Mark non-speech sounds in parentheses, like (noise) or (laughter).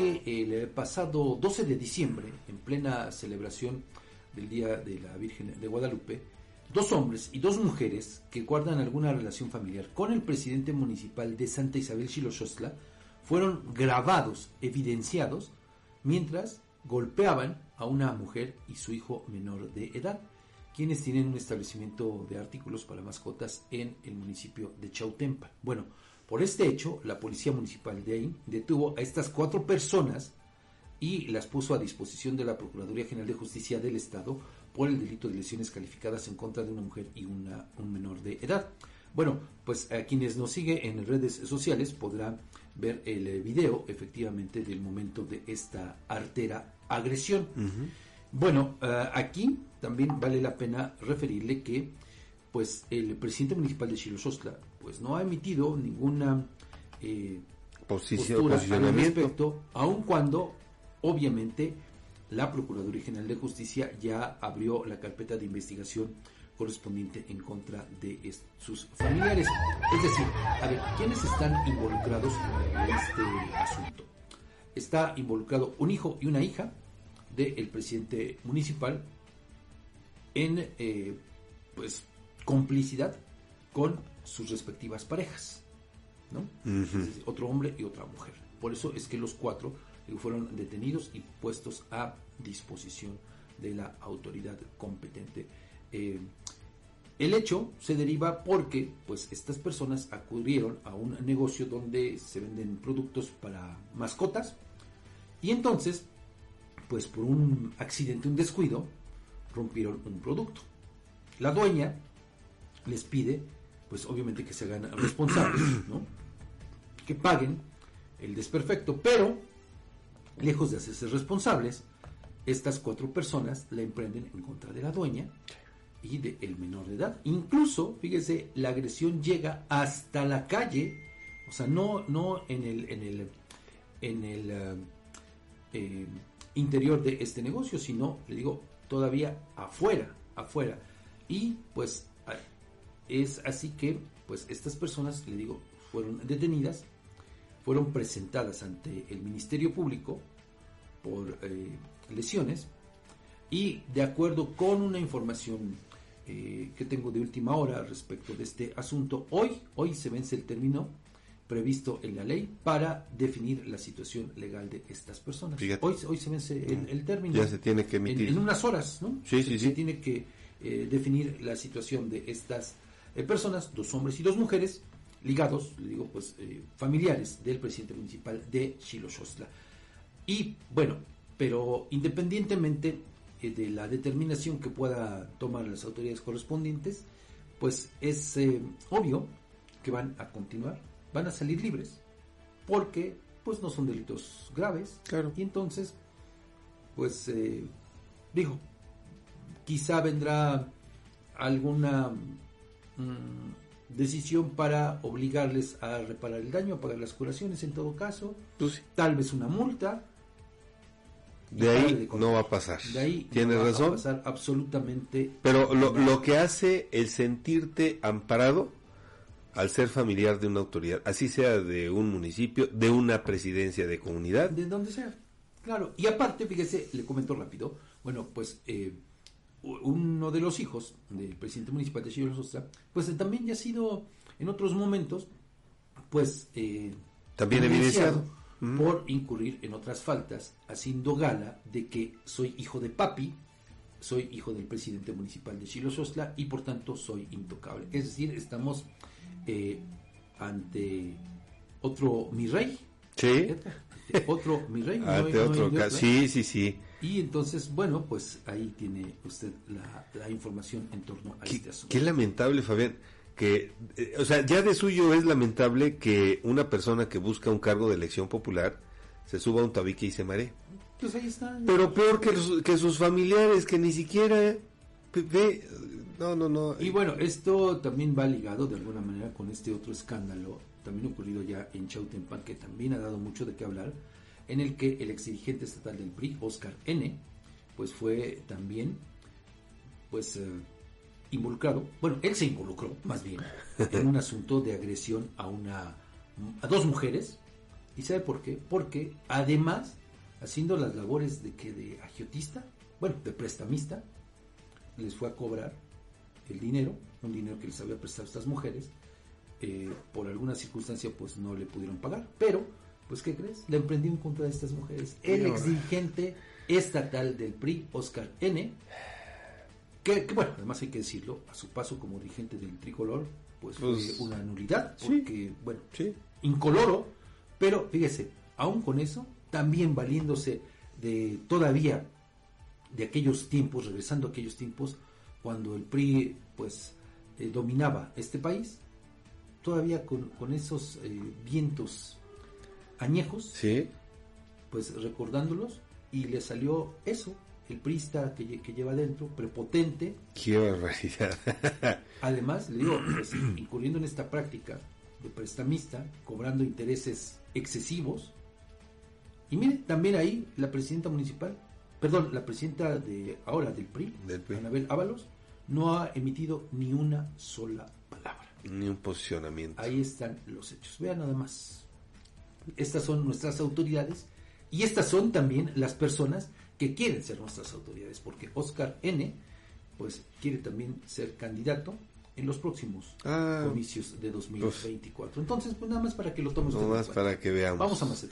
el pasado 12 de diciembre, en plena celebración del Día de la Virgen de Guadalupe, dos hombres y dos mujeres que guardan alguna relación familiar con el presidente municipal de Santa Isabel Xiloxostla fueron grabados, evidenciados, mientras golpeaban a una mujer y su hijo menor de edad, quienes tienen un establecimiento de artículos para mascotas en el municipio de Chautempa. Bueno, por este hecho, la policía municipal de ahí detuvo a estas cuatro personas y las puso a disposición de la Procuraduría General de Justicia del Estado por el delito de lesiones calificadas en contra de una mujer y una, un menor de edad. Bueno, pues a quienes nos sigue en redes sociales podrán ver el eh, video efectivamente del momento de esta artera agresión. Bueno, eh, aquí también vale la pena referirle que pues el presidente municipal de Chilosostla pues no ha emitido ninguna eh, postura al respecto, aun cuando obviamente la Procuraduría General de Justicia ya abrió la carpeta de investigación correspondiente en contra de sus familiares. Es decir, a ver, ¿quiénes están involucrados en este asunto? Está involucrado un hijo y una hija del presidente municipal en eh, pues complicidad con sus respectivas parejas, ¿no? otro hombre y otra mujer. Por eso es que los cuatro fueron detenidos y puestos a disposición de la autoridad competente. Eh, el hecho se deriva porque pues estas personas acudieron a un negocio donde se venden productos para mascotas y entonces pues por un accidente, un descuido, rompieron un producto. La dueña les pide pues obviamente que se hagan responsables, (clears throat) ¿no? Que paguen el desperfecto, pero lejos de hacerse responsables, estas cuatro personas la emprenden en contra de la dueña y del menor de edad. Incluso, fíjese, la agresión llega hasta la calle, o sea, no, no en el, en el, en el eh, eh, interior de este negocio, sino, le digo, todavía afuera, afuera. Y pues es así que, pues estas personas, le digo, fueron detenidas, fueron presentadas ante el Ministerio Público por eh, lesiones y de acuerdo con una información eh, que tengo de última hora respecto de este asunto. Hoy, hoy se vence el término previsto en la ley para definir la situación legal de estas personas. Hoy, hoy se vence el, término. Ya se tiene que emitir. En, unas horas, ¿no? Sí, sí, se, tiene que eh, definir la situación de estas eh, personas, dos hombres y dos mujeres, ligados, le digo, pues, familiares del presidente municipal de Xiloxostla. Y bueno, pero independientemente eh, de la determinación que pueda tomar las autoridades correspondientes, pues es eh, obvio que van a continuar, van a salir libres, porque pues no son delitos graves. Claro. Y entonces, pues eh, dijo, quizá vendrá alguna decisión para obligarles a reparar el daño, a pagar las curaciones en todo caso, pues tal vez una multa, de ahí no va a pasar. De ahí Tienes no razón. Va a pasar absolutamente. Pero lo, lo, que hace el sentirte amparado al ser familiar de una autoridad, así sea de un municipio, de una presidencia de comunidad. De donde sea. Claro. Y aparte, fíjese, le comento rápido. Bueno, pues eh, uno de los hijos del presidente municipal de Sostra, pues también ya ha sido en otros momentos, pues. Eh, también evidenciado por incurrir en otras faltas, haciendo gala de que soy hijo de papi, soy hijo del presidente municipal de Chilosostla y por tanto soy intocable. Es decir, estamos eh, ante otro mi rey. Sí. Otro mi rey. ante otro Sí, sí, sí. Y entonces, bueno, pues ahí tiene usted la, información en torno a este asunto. Qué lamentable, Fabián que, eh, o sea, ya de suyo es lamentable que una persona que busca un cargo de elección popular se suba a un tabique y se maree. Pues ahí está. Pero peor que, que sus familiares, que ni siquiera no, no, no. Y bueno, esto también va ligado de alguna manera con este otro escándalo, también ocurrido ya en Chautempan, que también ha dado mucho de qué hablar, en el que el ex dirigente estatal del PRI, Oscar N., pues fue también, pues, eh, involucrado, bueno, él se involucró más bien en un asunto de agresión a una a dos mujeres ¿Y sabe por qué? Porque además, haciendo las labores de que de agiotista, bueno, de prestamista, les fue a cobrar el dinero, un dinero que les había prestado estas mujeres, eh, por alguna circunstancia pues no le pudieron pagar, pero pues ¿qué crees? Le emprendió en contra de estas mujeres. El ex dirigente estatal del PRI, Oscar N., que, bueno, además hay que decirlo, a su paso como dirigente del tricolor, pues, fue Pues, una nulidad, sí. porque, bueno, Sí. incoloro, pero fíjese, aún con eso, también valiéndose de todavía de aquellos tiempos, regresando a aquellos tiempos, cuando el PRI pues eh, dominaba este país, todavía con, con esos eh, vientos añejos, Sí. pues recordándolos, y le salió eso, el priista que, que lleva dentro, prepotente, Qué barbaridad. (laughs) Además, le digo, pues, (clears throat) incurriendo en esta práctica de prestamista, cobrando intereses excesivos. Y mire, también ahí la presidenta municipal, perdón, la presidenta de ahora del PRI, Del PRI. Anabel Ábalos, no ha emitido ni una sola palabra. Ni un posicionamiento. Ahí están los hechos. Vean nada más. Estas son nuestras autoridades y estas son también las personas que quieren ser nuestras autoridades, porque Oscar N. pues quiere también ser candidato en los próximos Ah, comicios de 2024. Entonces, pues nada más para que lo tomes nomás cuenta. para que veamos. Vamos a Mazatlán.